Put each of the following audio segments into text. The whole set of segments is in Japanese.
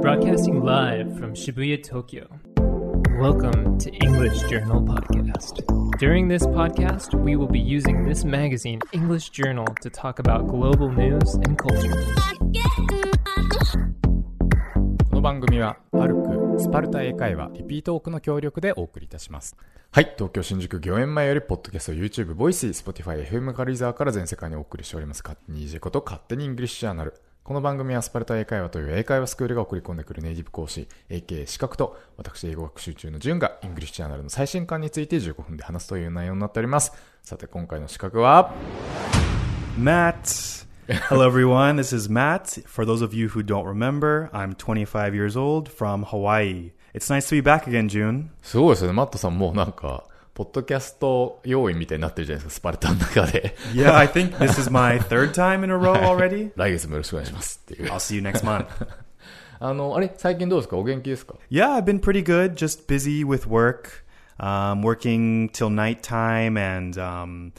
Broadcasting live from Shibuya, Tokyo. Welcome to English Journal Podcast. During this podcast, we will be using this magazine, English Journal, to talk about global news and culture. この番組はパルクスパルタ英会話リピートオークの協力でお送りいたしますはい東京新宿御苑前よりポッドキャスト YouTube ボイス Spotify FM 軽井沢から全世界にお送りしております勝手に EJ こと勝手にイングリッシュジャーナルこの番組はスパルタ英会話という英会話スクールが送り込んでくるネイティブ講師 AK 資格と私英語学習中のジュンがイングリッシュジャーナルの最新刊について15分で話すという内容になっておりますさて今回の刺客は？Matt. Hello, everyone. This is Matt. For those of you who don't remember, I'm 25 years old from Hawaii. It's nice to be back again, June. すごいですよねマットさんもうなんかポッドキャスト要員みたいになってるじゃないですかスパルタの中で Yeah, I think this is my third time in a row already. 来月もよろしくお願いしますっていう I'll see you next month. あの、あれ最近どうですかお元気ですか Yeah, I've been pretty good. Just busy with work, um, working till nighttime, and um,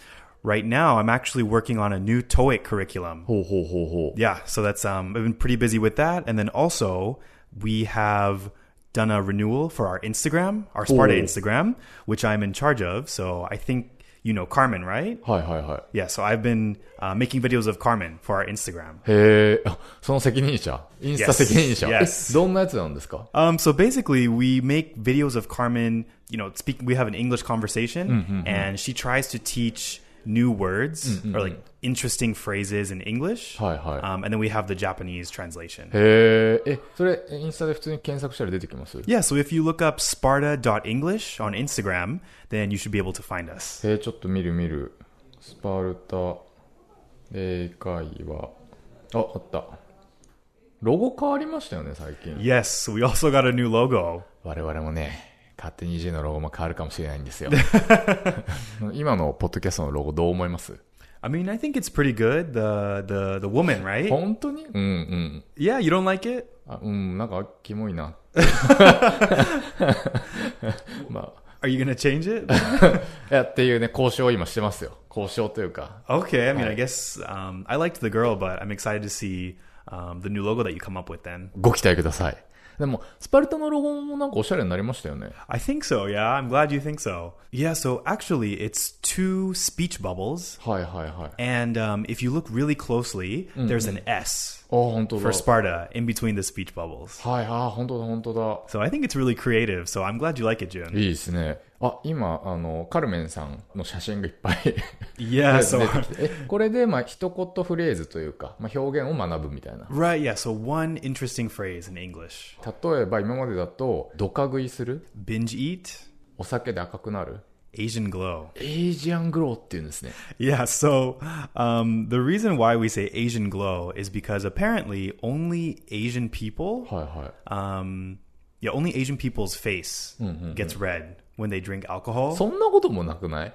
right now I'm actually working on a new TOEIC curriculum. ほうほうほうほう。 Yeah, so that's um, I've been pretty busy with that, and then also we have done a renewal for our Instagram, our Sparta Oh. Instagram, which I'm in charge of. So I think you know Carmen, right? はいはいはい。 Yeah, so I've been uh, making videos of Carmen for our Instagram. へえ、あ、その責任者インスタ Yes. 責任者 Yes. え、どんなやつなんですか Um, so basically, we make videos of Carmen. You know, speak. We have an English conversation, and she tries to teach new words or like interesting phrases in English. はいはい。 Um, and then we have the Japanese translation. へえ、え、それ、インスタで普通に検索したら出てきます Yeah, so if you look up sparta.english on Instagram, then you should be able to find us. へえ、ちょっと見る見る。スパルタ、英会話。あ、あった。ロゴ変わりましたよね、最近。 Yes, we also got a new logo. 我々もね、 勝手に EJ のロゴも変わるかもしれないんですよ。今のポッドキャストのロゴどう思います I mean, I think it's pretty good. The the the woman, right? 本当にうんうん。Yeah, you don't like it? あうん、なんか、キモいな。ま Are you gonna change it? あ、いや、っていうね、交渉を今してますよ。交渉というか。okay, I mean, I guess um, I liked the girl, but I'm excited to see um, the new logo that you come up with. Thenご期待ください。でも、スパルタのロゴもなんかおしゃれになりましたよね。 I think so. Yeah, I'm glad you think so. Yeah, so actually, it's two speech bubbles, はいはいはい。 and um, if you look really closely, there's an S あ、本当だ。 for Sparta in between the speech bubbles. はい、あ、本当だ本当だ。 So I think it's really creative. So I'm glad you like it, June. いいですね。 あ、今、あの、カルメンさんの写真がいっぱいてきて。え、これで、まあ、一言フレーズというか、まあ、表現を学ぶみたいな。right. Yeah. So one interesting phrase in English: 例えば、今までだと、ドカ食いする binge eat, お酒で赤くなる Asian glow. エイジアングローっていうんですね。Yeah. So um, the reason why we say Asian glow is because apparently only Asian people, はいはい。um, yeah, only Asian people's face gets red when they drink alcohol. そんなこともなくない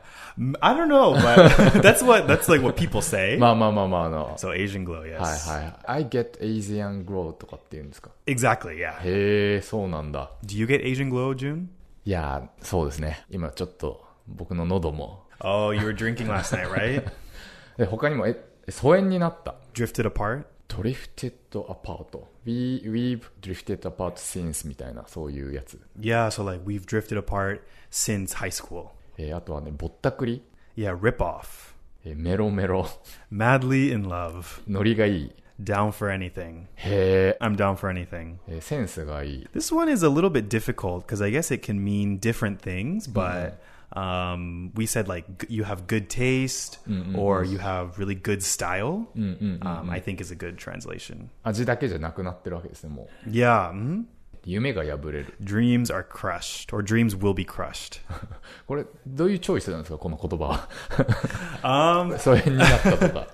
I don't know, but that's what that's like what people say. まあまあまあまあ、あの、So Asian glow, yes. はいはい。I get Asian glow とかって言うんですか Exactly. Yeah. へえ、そうなんだ。Do you get Asian glow, June? いやー、そうですね。今ちょっと、僕の喉も。Oh, you were drinking last night, right? で、他にも、え、疎遠になった。Drifted apart. ドリフテッドアパート。We, we've drifted apart since みたいな、そういうやつ。 Yeah. So like we've drifted apart since high school. えーあとはね、ぼったくり。 Yeah. Rip off. えーメロメロ。 Madly in love. ノリがいい。 Down for anything. へえ、 I'm down for anything. えーセンスがいい。 This one is a little bit difficult because I guess it can mean different things, but um, we said like g- you have good taste or you have really good style. Um, I think is a good translation. 味だけじゃなくなってるわけですね、も Yeah. mhm. う。夢が破れる。 Dreams are crushed or dreams will be crushed. これ、どういうチョイスなんですか、この言葉は。 um, 疎遠になったとか。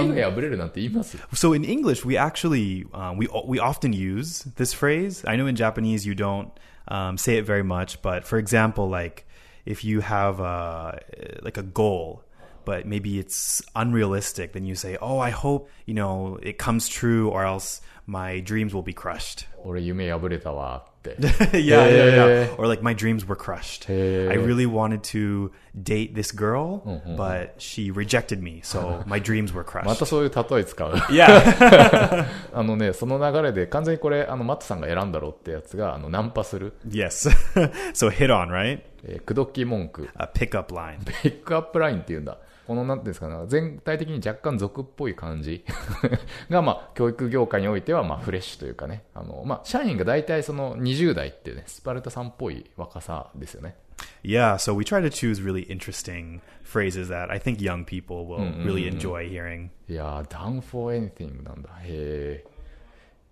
夢が破れるなんて言います so in English, we actually um, we we often use this phrase. I know in Japanese you don't um, say it very much, but for example, like if you have a, like a goal, but maybe it's unrealistic, then you say, "Oh, I hope you know it comes true, or else my dreams will be crushed. 俺夢破れたわって。 yeah, yeah, Hey. yeah. Or like my dreams were crushed. Hey. I really wanted to date this girl, but she rejected me, so my dreams were また crushed. そういう例え使う。 Yeah. あのね、その流れで完全にこれ、あの、マットさんが選んだろうってやつが、あの、ナンパする、yes. so hit on, right? えー、口説き文句、A pickup line. ピックアップラインっていうんだ。この、なんていうんですかね、全体的に若干俗っぽい感じ が、まあ、教育業界においては、まあ、フレッシュというかね、あの、まあ、社員が大体その20代っていうね、スパルタさんっぽい若さですよね。Yeah, so we try to choose really interesting phrases that I think young people will really enjoy hearing. いやー、down for anything なんだ。へえ。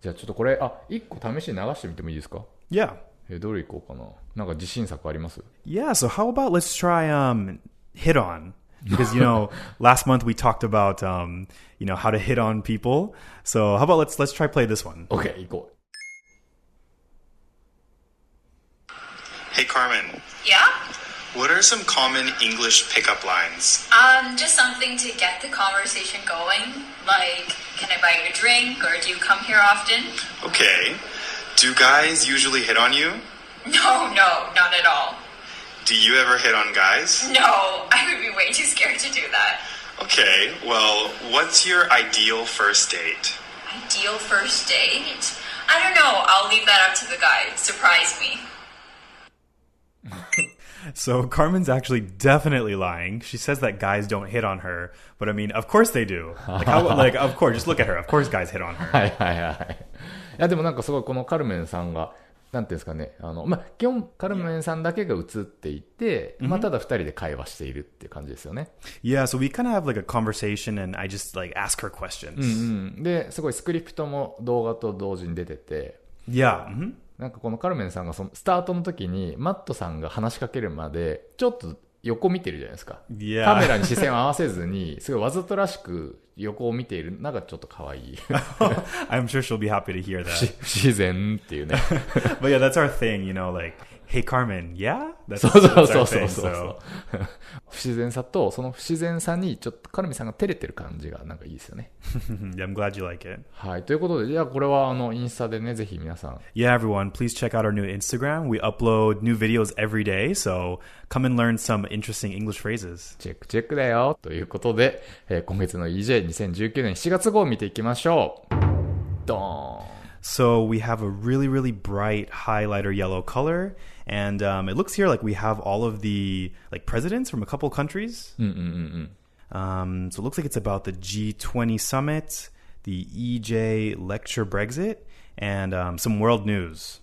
じゃあちょっとこれ、あ、一個試しに流してみてもいいですか Yeah. えーどれいこうかな。なんか自信作あります Yeah, so how about let's try um hit on? Because you know, last month we talked about um, you know, how to hit on people. So how about let's let's try play this one. ?OK、行こ Hey Carmen, Yeah? what are some common English pickup lines? Um, just something to get the conversation going. Like, can I buy you a drink or do you come here often? Okay. Do guys usually hit on you? No, no, not at all. Do you ever hit on guys? No, I would be way too scared to do that. Okay, well, what's your ideal first date? Ideal first date? I don't know. I'll leave that up to the guy. Surprise me. So Carmen's actually definitely lying. She says that guys don't hit on her, but I mean, of course they do. Like, how, like of course, just look at her. Of course, guys hit on う。 her. はいはいはい。いや、でもなんかすごいこのカルメンさんが、なんていうんですかね、あの、まあ、基本カルメンさんだけが映っていて、まあ、ただ二人で会話しているっていう感じですよね。 Yeah, so we kind of have like a conversation, and I just like ask her questions. うん。で、すごいスクリプトも動画と同時に出てて、 Yeah. mhm. なんかこのカルメンさんがそのスタートの時にマットさんが話しかけるまでちょっと横見てるじゃないですか。Yeah. カメラに視線を合わせずに、すごいわざとらしく横を見ているのがちょっと可愛い。I'm sure she'll be happy to hear that. 不自然っていうね。but yeah, that's our thing, you know, like, hey Carmen, yeah? That's, そうそうそうそう.そう So 不自然さと、その不自然さにちょっとカルメンさんが照れてる感じがなんかいいですよね。yeah, I'm glad you like it. はい。ということで、じゃあこれはあの、インスタでね、ぜひ皆さん Yeah, everyone, please check out our new Instagram. We upload new videos every day, so come and learn some interesting English phrases. チェックチェックだよということで、えー今月の EJ2019 年7月号を見ていきましょう。ドーン So we have a really, really bright highlighter yellow color, and um, it looks here like we have all of the like presidents from a couple countries. Um, so it looks like it's about the G20 summit, the EJ lecture Brexit, and um, some world news.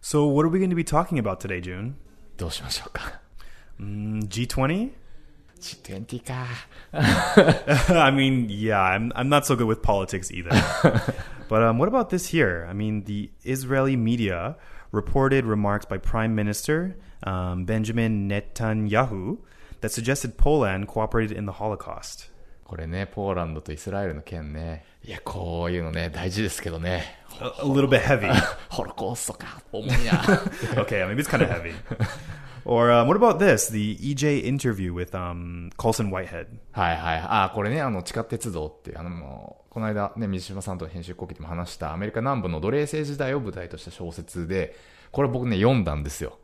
So what are we going to be talking about today, June? どうしましょうか。 Mm, G20? G20 か。 I mean, yeah, I'm I'm not so good with politics either. but um, what about this here? I mean, the Israeli media reported remarks by Prime Minister um, Benjamin Netanyahu that suggested Poland cooperated in the Holocaust. これね、ポーランドとイスラエルの件ね。いや、こういうのね、大事ですけどね。 A, a little bit heavy. ホロコーストか。重いな。 okay, maybe it's kind of heavy. Or um, what about this? The EJ interview with um, Colson Whitehead. はいはい。あ、これね、あの、地下鉄道って、あの、この間ね、水島さんと編集後期でも話したアメリカ南部の奴隷制時代を舞台とした小説で、これ僕ね、読んだんですよ。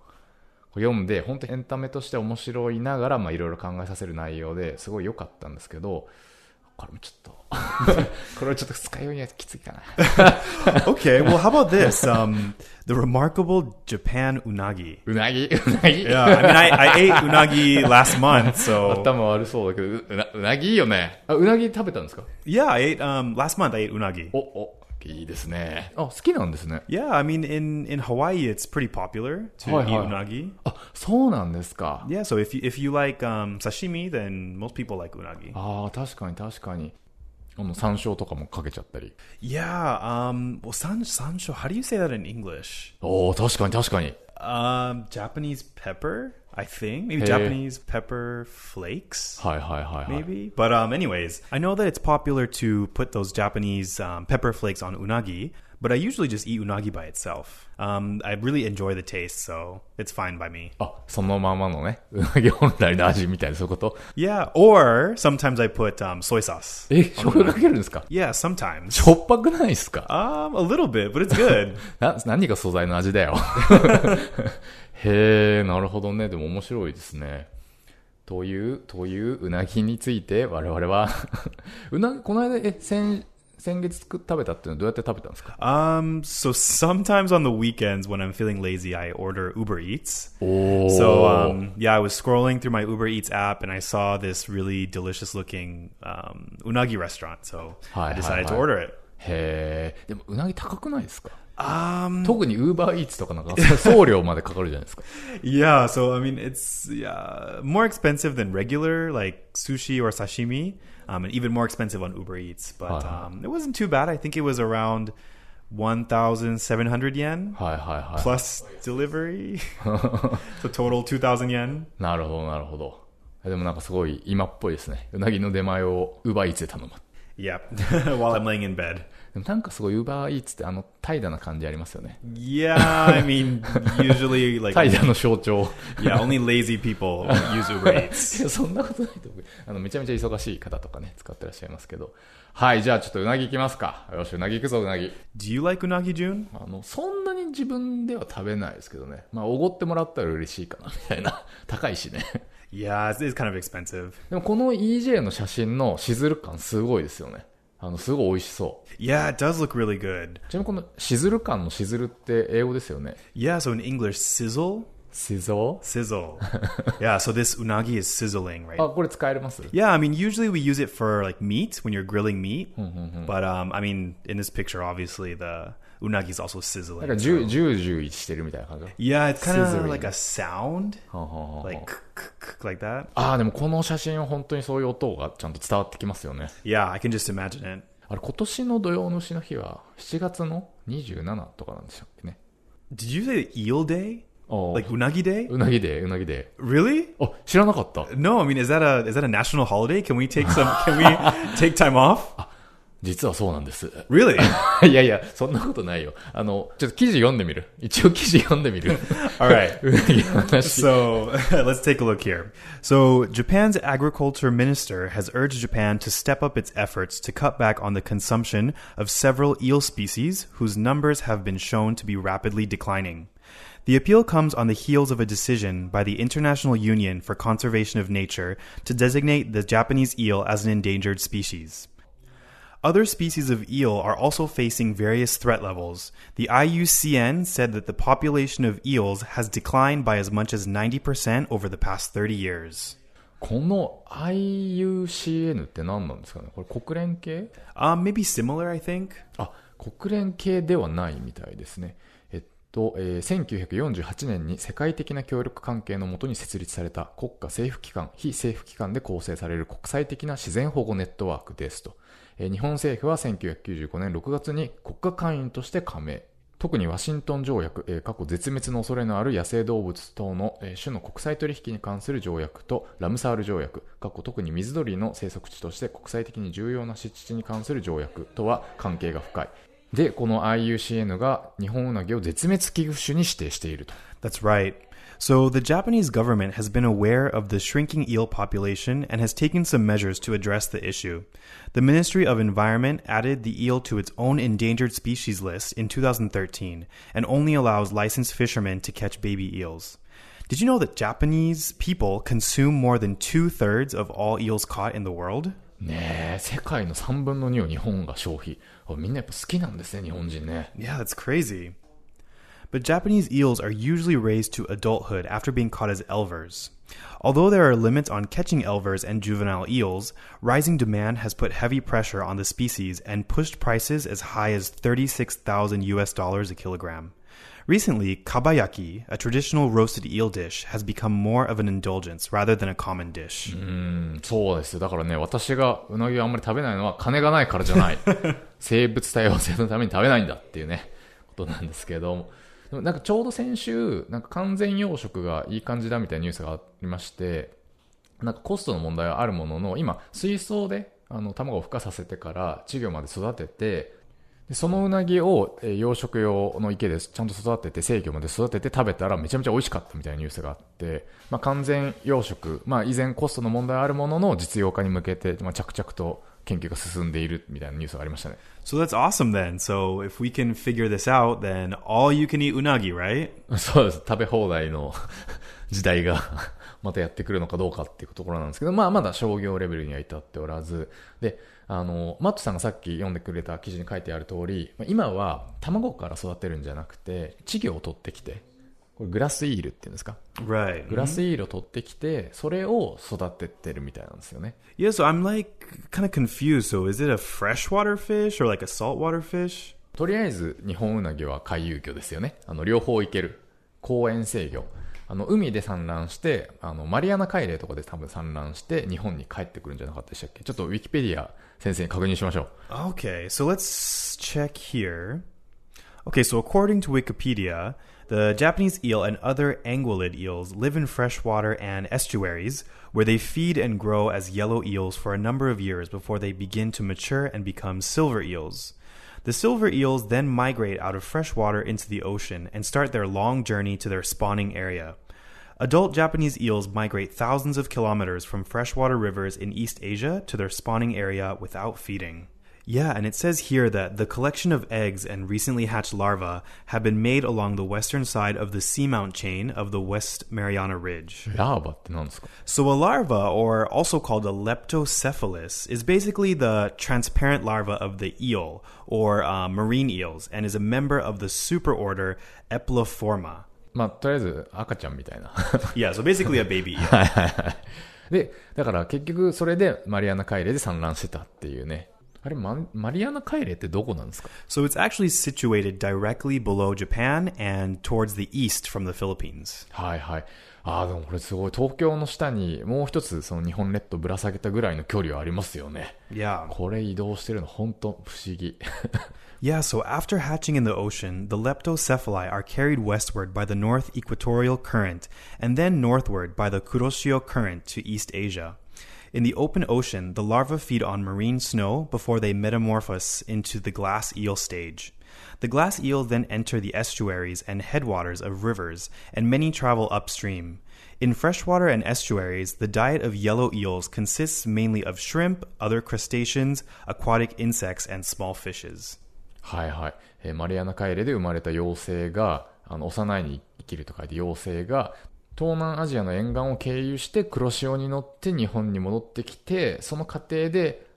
これ読んで、本当エンタメとして面白いながら、まあいろいろ考えさせる内容ですごい良かったんですけど、これもちょっと、これはちょっと二日酔いにはきついかな。Okay, well, how about this? Um, the remarkable Japan unagi. うなぎうなぎ Yeah, I mean, I, I ate unagi last month, so 頭悪そうだけど、ううなうなぎいいよね。あ、うなぎ食べたんですか yeah, I ate um last month. I ate unagi. お、お、いいですね。あ、好きなんですね。Yeah, I mean, in in Hawaii, it's pretty popular to Hi, eat hi. unagi. あ、そうなんですか。Yeah, so if you if you like um sashimi, then most people like unagi. ああ、確かに確かに。あの、山椒とかもかけちゃったり。Yeah, um, well, san. How do you say that in English? おお、確かに確かに。Um, Japanese pepper, I think. Maybe Hey. Japanese pepper flakes. はいはいはいはい。 maybe. But um, anyways, I know that it's popular to put those Japanese um, pepper flakes on unagi. but I usually just eat unagi by itself. Um, I really enjoy the taste, so it's fine by me. あ、そのままのね、うなぎ本来の味みたいな、そういうこと Yeah, or sometimes I put um, soy sauce. え、醤油かけるんですか Yeah, sometimes. しょっぱくないですか Um, a little bit, but it's good. な、何が素材の味だよ。 へえ、なるほどね。でも面白いですね。という、といううなぎについて我々はうなぎ、この間、え、先、先月食べたっていうのはどうやって食べたんですか um, so sometimes on the weekends when I'm feeling lazy, I order Uber Eats. お So um, yeah, I was scrolling through my Uber Eats app and I saw this really delicious looking um, unagi restaurant. So I decided to order it. へえ。でもうなぎ高くないですか Um, yeah, so I mean, it's yeah, more expensive than regular like sushi or sashimi, um, and even more expensive on Uber Eats. But um, it wasn't too bad. I think it was around 1,700 yen plus delivery. so total 2,000 yen. なるほど、なるほど。でもなんかすごい今っぽいですね。うなぎの出前を Uber で頼む。Yep, while I'm laying in bed. でもなんかすごいウーバーイーツってあの怠惰な感じありますよね。Yeah, I mean, usually like 怠惰の象徴。yeah, only lazy people use Uber い.や、そんなことないと思う。あの、めちゃめちゃ忙しい方とかね、使ってらっしゃいますけど。はい、じゃあちょっとうなぎ行きますか。よし、うなぎ行くぞ、うなぎ。Do you like unagi, June? あの、そんなに自分では食べないですけどね。まあ、おごってもらったら嬉しいかな、みたいな。高いしね。Yeah, it's, kind of expensive. でもこの EJ の写真のしずる感すごいですよね。あの、すごい美味しそう。 Yeah, it does look really good. ちなみにこのしずる感のしずるって英語ですよね。 Yeah, so in English, sizzle, しぞ sizzle. yeah, so this unagi is sizzling, right? あ、これ使えます Yeah, I mean, usually we use it for like meat when you're grilling meat. But um, I mean, in this picture, obviously the unagi is also なんか sizzling. ジュ so- ジュージューしてるみたいな感じ。 Yeah, it's kind of Sizzling. like a sound, はあはあはあ like k- k- k- like that. ああ、でもこの写真は本当にそういう音がちゃんと伝わってきますよね。Yeah, I can just imagine it. あれ、今年の土曜の牛の日は7月の27とかなんでしたっけね。Did you say eel day? ああ Like unagi day? うなぎで、うなぎで。Really? あ、知らなかった。No, I mean, is that a is that a national holiday? Can we take some? Can we take time off? 実はそうなんです。 Really? いやいや、そんなことないよ。あの、ちょっと記事読んでみる。一応記事読んでみる。 All right. うなぎの話。 So let's take a look here. So Japan's agriculture minister has urged Japan to step up its efforts to cut back on the consumption of several eel species whose numbers have been shown to be rapidly declining. The appeal comes on the heels of a decision by the International Union for Conservation of Nature to designate the Japanese eel as an endangered species. Other species of eel are also facing various threat levels. The IUCN said that the population of eels has declined by as much as 90% over the past 30 years. この IUCN って何なんですかねこれ国連系 Um, maybe similar, I think. あ、国連系ではないみたいですね。えっと、えー1948年に世界的な協力関係のもとに設立された国家政府機関、非政府機関で構成される国際的な自然保護ネットワークですと。日本政府は1995年6月に国家会員として加盟。特にワシントン条約、過去絶滅の恐れのある野生動物等の、種の国際取引に関する条約とラムサール条約、過去特に水鳥の生息地として国際的に重要な湿地に関する条約とは関係が深い。で、この IUCN が日本ウナギを絶滅危惧種に指定していると。That's right. So the Japanese government has been aware of the shrinking eel population and has taken some measures to address the issue. The Ministry of Environment added the eel to its own endangered species list in 2013 and only allows licensed fishermen to catch baby eels. Did you know that Japanese people consume more than two thirds of all eels caught in the world? ねえ、世界の3分の2を日本が消費。あみんなやっぱ好きなんですね、日本人ね。 Yeah, that's crazy. But Japanese eels are usually raised to adulthood after being caught as elvers. Although there are limits on catching elvers and juvenile eels, rising demand has put heavy pressure on the species and pushed prices as high as 36,000 US dollars a kilogram. Recently, kabayaki, a traditional roasted eel dish, has become more of an indulgence rather than a common dish. うん、そうです。だからね、私がうなぎをあんまり食べないのは金がないからじゃない。生物多様性のために食べないんだっていうね、ことなんですけど、でも なんかちょうど先週、なんか完全養殖がいい感じだみたいなニュースがありまして、なんかコストの問題はあるものの、今、水槽であの卵を孵化させてから稚魚まで育てて、でそのうなぎを、養殖用の池でちゃんと育てて、制御まで育てて食べたらめちゃめちゃ美味しかったみたいなニュースがあって、まあ、完全養殖、まあ、以前コストの問題あるものの実用化に向けて、まあ、着々と研究が進んでいるみたいなニュースがありましたね。So that's awesome then. So if we can figure this out, then all you can eat unagi, right? そうです。食べ放題の 時代が またやってくるのかどうかっていうところなんですけど、まあまだ商業レベルには至っておらず、で、あの、マットさんがさっき読んでくれた記事に書いてある通り、まあ今は卵から育てるんじゃなくて、稚魚を取ってきて、これグラスイールっていうんですか？Right. グラスイールを取ってきて、それを育ててるみたいなんですよね。Yeah, so I'm like kind of confused. So is it a freshwater fish or like a saltwater fish? とりあえず日本ウナギは回遊魚ですよね。あの、両方いける。公園制魚。あの、海で産卵して、あの、マリアナ海嶺とかで多分産卵して、日本に帰ってくるんじゃなかったでしたっけ？ちょっとウィキペディア先生に確認しましょう。Okay, so let's check here. Okay, so according to Wikipedia, the Japanese eel and other anguillid eels live in freshwater and estuaries where they feed and grow as yellow eels for a number of years before they begin to mature and become silver eels. The silver eels then migrate out of freshwater into the ocean and start their long journey to their spawning area. Adult Japanese eels migrate thousands of kilometers from freshwater rivers in East Asia to their spawning area without feeding. Yeah, and it says here that the collection of eggs and recently hatched larvae have been made along the western side of the seamount chain of the West Mariana Ridge. ラーバって何ですか So, a larva, or also called a leptocephalus, is basically the transparent larva of the eel, or uh, marine eels, and is a member of the superorder Eploforma. まあ、とりあえず赤ちゃんみたいな。 Yeah, so basically a baby eel. で、だから結局それでマリアナ海嶺で産卵してたっていうね。 あれ、ママリアナ海嶺ってどこなんですか So it's actually situated directly below Japan and towards the east from the Philippines. はいはい。ああ、でもこれすごい。東京の下にもう一つその日本列島ぶら下げたぐらいの距離はありますよね。 Yeah. これ移動してるの本当不思議。 Yeah, so after hatching in the ocean, the leptocephali are carried westward by the North Equatorial Current and then northward by the Kuroshio Current to East Asia. In the open ocean, the larvae feed on marine snow before they metamorphose into the glass eel stage. The glass eels then enter the estuaries and headwaters of rivers, and many travel upstream. In freshwater and estuaries, the diet of yellow eels consists mainly of shrimp, other crustaceans, aquatic insects, and small fishes. はいはい。えーマリアナ海嶺で生まれた幼生が、あの、幼いに生きると書いて幼生が、 東南アジアの沿岸を経由して黒潮に乗って日本に戻ってきて、その過程で、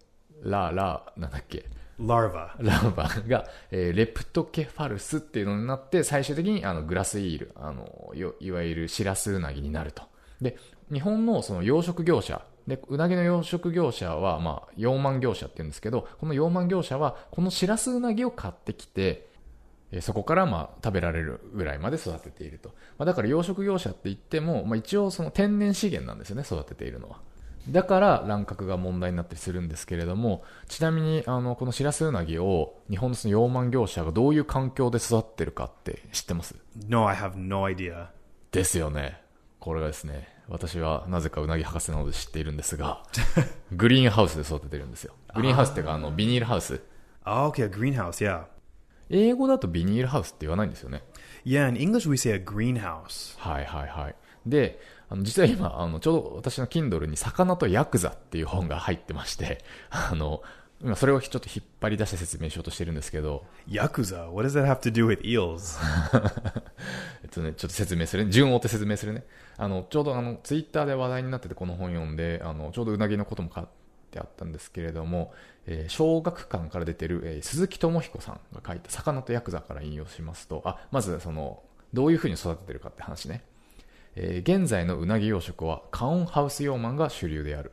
ラーラー、なんだっけ、Larva. ラーバが、えーレプトケファルスっていうのになって、最終的にあのグラスイール、あの、よいわゆるシラスウナギになると。で、日本のその養殖業者、で、うなぎの養殖業者は、まあ、養満業者って言うんですけど、この養満業者は、このシラスウナギを買ってきて、えーそこからまあ食べられるぐらいまで育てていると。まあ、だから養殖業者って言っても、まあ、一応その天然資源なんですよね、育てているのは。だから乱獲が問題になったりするんですけれども、ちなみにあのこのシラスウナギを日本のその養満業者がどういう環境で育ってるかって知ってます？No, I have no idea. ですよね。これがですね、私はなぜかうなぎ博士なので知っているんですが、グリーンハウスで育ててるんですよ。グリーンハウスっていうかあのビニールハウス。Oh, okay, a greenhouse, yeah. 英語だとビニールハウスって言わないんですよね。Yeah, in English we say a greenhouse. はいはいはい。で、あの実は今、あのちょうど私の Kindle に魚とヤクザっていう本が入ってまして、あの、今それをちょっと引っ張り出して説明しようとしてるんですけど、Yakuza, what does that have to do with eels? えっとね、ちょっと説明するね。順を追って説明するね。あの、ちょうどあの、ツイッターで話題になっててこの本読んで、あの、ちょうどうなぎのことも書いてあったんですけれども、え小学館から出てる、え鈴木智彦さんが書いた魚とヤクザから引用しますと、あ、まずその、どういうふうに育ててるかって話ね。えー現在のうなぎ養殖はカオンハウス養満が主流である。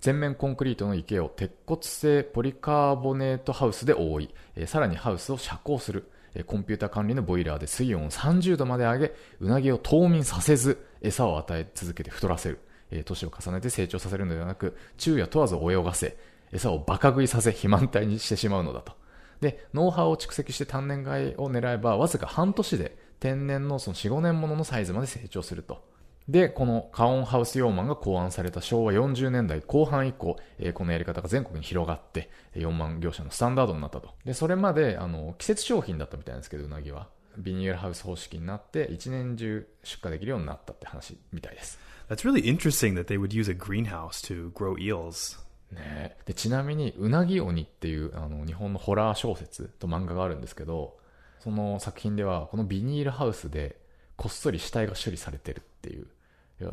全面コンクリートの池を鉄骨製ポリカーボネートハウスで覆い、えーさらにハウスを遮光する。えーコンピューター管理のボイラーで水温を30度まで上げ、うなぎを冬眠させず、餌を与え続けて太らせる。年を重ねて成長させるのではなく、昼夜問わず泳がせ、餌をバカ食いさせ、肥満体にしてしまうのだと。で、ノウハウを蓄積して単年買いを狙えば、わずか半年で天然のその4、5年もののサイズまで成長すると。で、このカオンハウスヨーマンが考案された昭和40年代後半以降、このやり方が全国に広がって、4万業者のスタンダードになったと。で、それまで、あの、季節商品だったみたいなんですけど、うなぎは。ビニールハウス方式になって、一年中出荷できるようになったって話みたいです。That's really interesting that they would use a greenhouse to grow eels. ね。えでちなみに「うなぎ鬼」っていうあの日本のホラー小説と漫画があるんですけどその作品ではこのビニールハウスでこっそり死体が処理されてるっていう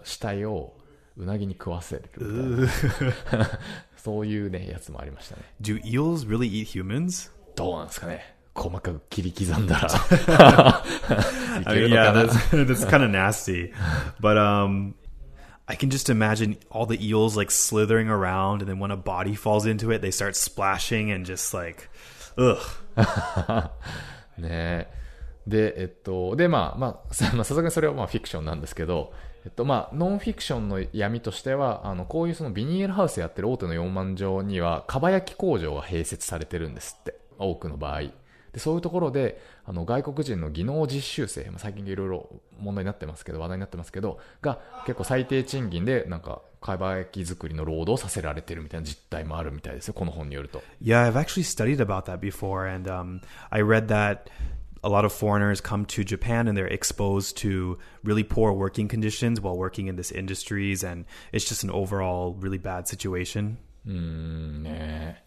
死体をうなぎに食わせるみたいな。そういうねやつもありましたね。Do eels really eat humans? どうなんですかね。細かく切り刻んだら。い I け mean, yeah, that's that's kind of nasty. But um, I can just imagine all the eels like slithering around, and then when a body falls into it, they start splashing and just like, ugh. ねえで、えっと、で、まあ、まあ、さすがにそれはまあフィクションなんですけど、えっと、まあ、ノンフィクションの闇としては、あの、こういうそのビニールハウスやってる大手の4万条には、かば焼き工場が併設されてるんですって。多くの場合。で、そういうところで、あの、外国人の技能実習生、まあ、最近いろいろ問題になってますけど、話題になってますけど、が、結構最低賃金で、なんか、かば焼き作りの労働をさせられてるみたいな実態もあるみたいですよ、この本によると。Yeah, I've actually studied about that before, and um, I read that a lot of foreigners come to Japan and they're exposed to really poor working conditions while working in this industries, and it's just an overall really bad situation. うんね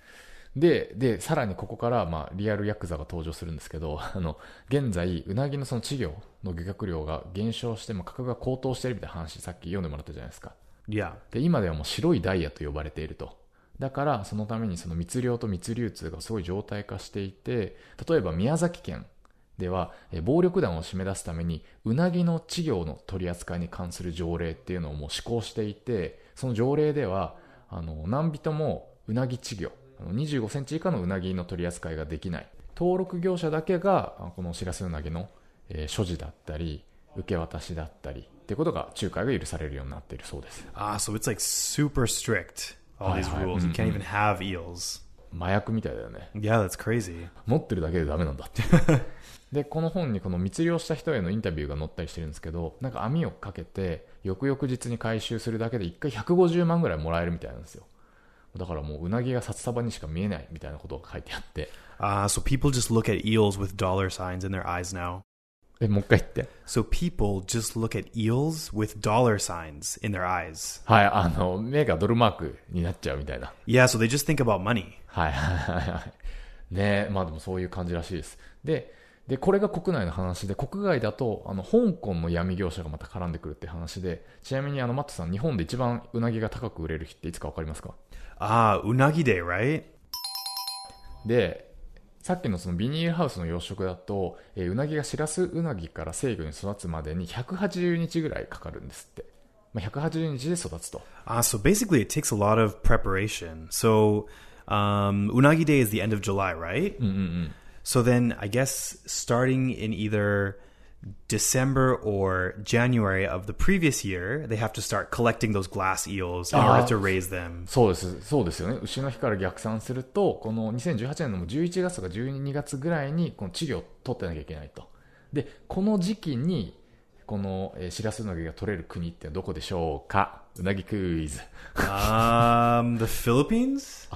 で、で、さらにここから、まあ、リアルヤクザが登場するんですけど、あの、現在、うなぎのその稚魚の漁獲量が減少して、まあ、価格が高騰しているみたいな話、さっき読んでもらったじゃないですか。Yeah. で、今ではもう白いダイヤと呼ばれていると。だから、そのためにその密漁と密流通がすごい状態化していて、例えば宮崎県では、え暴力団を締め出すために、うなぎの稚魚の取り扱いに関する条例っていうのをもう施行していて、その条例では、あの、何人もうなぎ稚魚、25センチ以下のうなぎの取り扱いができない。登録業者だけが、あこのしらすうなぎの、えー所持だったり、受け渡しだったり、ってことが、仲介が許されるようになっているそうです。Ah, so it's like super strict. All these rules. You can't even have eels. 麻薬みたいだよね。Yeah, that's crazy. 持ってるだけでダメなんだって。で、この本にこの密漁した人へのインタビューが載ったりしてるんですけど、なんか網をかけて、翌々日に回収するだけで1回150万ぐらいもらえるみたいなんですよ。だからもううなぎが札束にしか見えないみたいなことが書いてあって。Ah, so people just look at eels with dollar signs in their eyes now. え、もう一回言って。So people just look at eels with dollar signs in their eyes. はい、あの、目がドルマークになっちゃうみたいな。Yeah, so they just think about money. はいはいはいはい。ねえ、まあでもそういう感じらしいです。で、で、これが国内の話で、国外だと、あの、香港の闇業者がまた絡んでくるって話で、ちなみにあの、マットさん、日本で一番うなぎが高く売れる日っていつかわかりますか？Ah, unagi day, right? で、さっきのそのビニールハウスの養殖だと、えーうなぎがシラスウナギから成魚に育つまでに180日ぐらいかかるんですって。まあ、180日で育つと。Ah, so basically it takes a lot of preparation. So um, unagi day is the end of July, right? So then I guess starting in either December or January of the previous year, they have to start collecting those glass eels in order Ah. to raise them. そうです、そうですよね。牛の日から逆算すると、この2018年の11月とか12月ぐらいに、この稚魚を取ってなきゃいけないと。で、この時期に、この、えー、シラスウナギが取れる国ってどこでしょうかうなぎクイズ。um, the Philippines?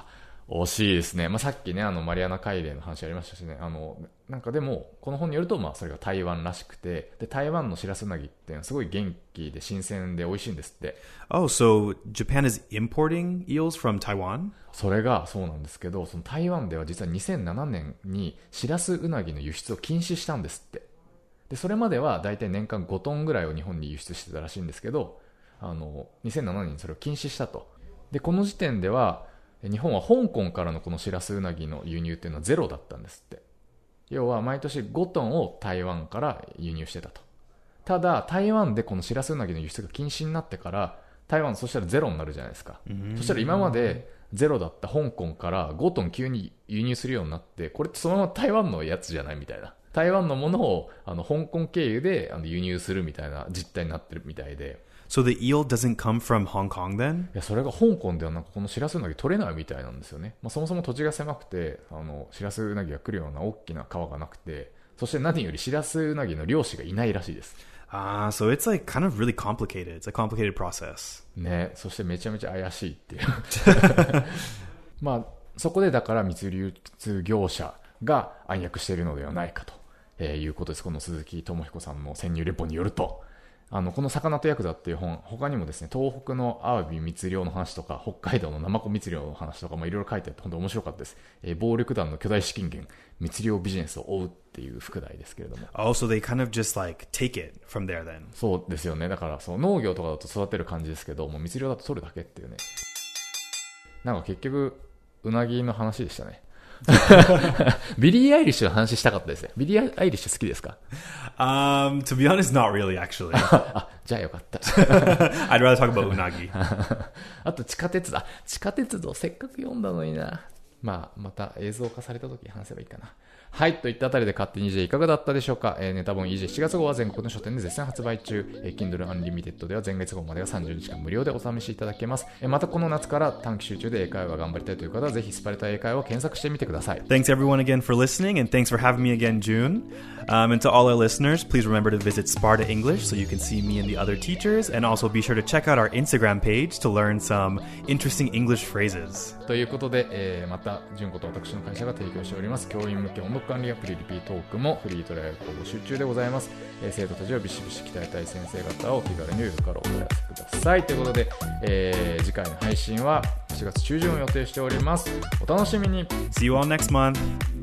惜しいですね。まあ、さっきね、あの、マリアナ海嶺の話ありましたしね、あの、なんかでも、この本によると、まあ、それが台湾らしくて、で、台湾のシラスウナギってすごい元気で新鮮で美味しいんですって。Oh, so Japan is importing eels from Taiwan? それがそうなんですけど、その台湾では実は2007年にシラスウナギの輸出を禁止したんですって。で、それまでは大体年間5トンぐらいを日本に輸出してたらしいんですけど、あの、2007年にそれを禁止したと。で、この時点では、え日本は香港からのこのシラスウナギの輸入っていうのはゼロだったんですって。要は毎年5トンを台湾から輸入してたと。ただ、台湾でこのシラスウナギの輸出が禁止になってから、台湾そしたらゼロになるじゃないですか。そしたら今までゼロだった香港から5トン急に輸入するようになって、これってそのまま台湾のやつじゃないみたいな。台湾のものをあの香港経由であの輸入するみたいな実態になってるみたいで。So the eel doesn't come from Hong Kong then? いや、それが香港ではなんかこのシラスウナギ取れないみたいなんですよね。まあ、そもそも土地が狭くて、あの、シラスウナギが来るような大きな川がなくて、そして何よりシラスウナギの漁師がいないらしいです。Ah, so it's like kind of really complicated. It's a complicated process. ね、そしてめちゃめちゃ怪しいっていう。まあ、そこでだから密流通業者が暗躍しているのではないかと、えー、いうことです。この鈴木智彦さんの潜入レポによると。あの、この魚とヤクザっていう本、他にもですね、東北のアワビ密漁の話とか、北海道のナマコ密漁の話とかもいろいろ書いてあって、本当面白かったです。えー、暴力団の巨大資金源、密漁ビジネスを追うっていう副題ですけれども。Oh, so they kind of just like take it from there then. そうですよね。だから、そう、農業とかだと育てる感じですけど、もう密漁だと取るだけっていうね。なんか結局、うなぎの話でしたね。ビリー・アイリッシュの話したかったですね。ビリー・アイリッシュ好きですか？Um, to be honest, not really, actually. あ、じゃあよかった。I'd rather talk about unagi. あと地下鉄だ。地下鉄道せっかく読んだのにな。まあ、また映像化された時に話せばいいかな。はい、といったあたりで勝手に EJ いかがだったでしょうか、えー、ネタ本 EJ7 月号は全国の書店で絶賛発売中、えー、Kindle Unlimited では前月号までが30日間無料でお試しいただけます、えー、またこの夏から短期集中で英会話頑張りたいという方はぜひスパルタ英会話を検索してみてください Thanks everyone again for listening and thanks for having me again June um, and to all our listeners please remember to visit Sparta English so you can see me and the other teachers and also be sure to check out our Instagram page to learn some interesting English phrases ということで、えー、また純子と私の会社が提供しております教員向け音楽管理アプリリピートークもフリートライアル募集中でございます、えー、生徒たちをビシビシ鍛えたい先生方を気軽にお寄からお問い合わせください。ということで、えー、次回の配信は4月中旬を予定しております。お楽しみに。See you all next month.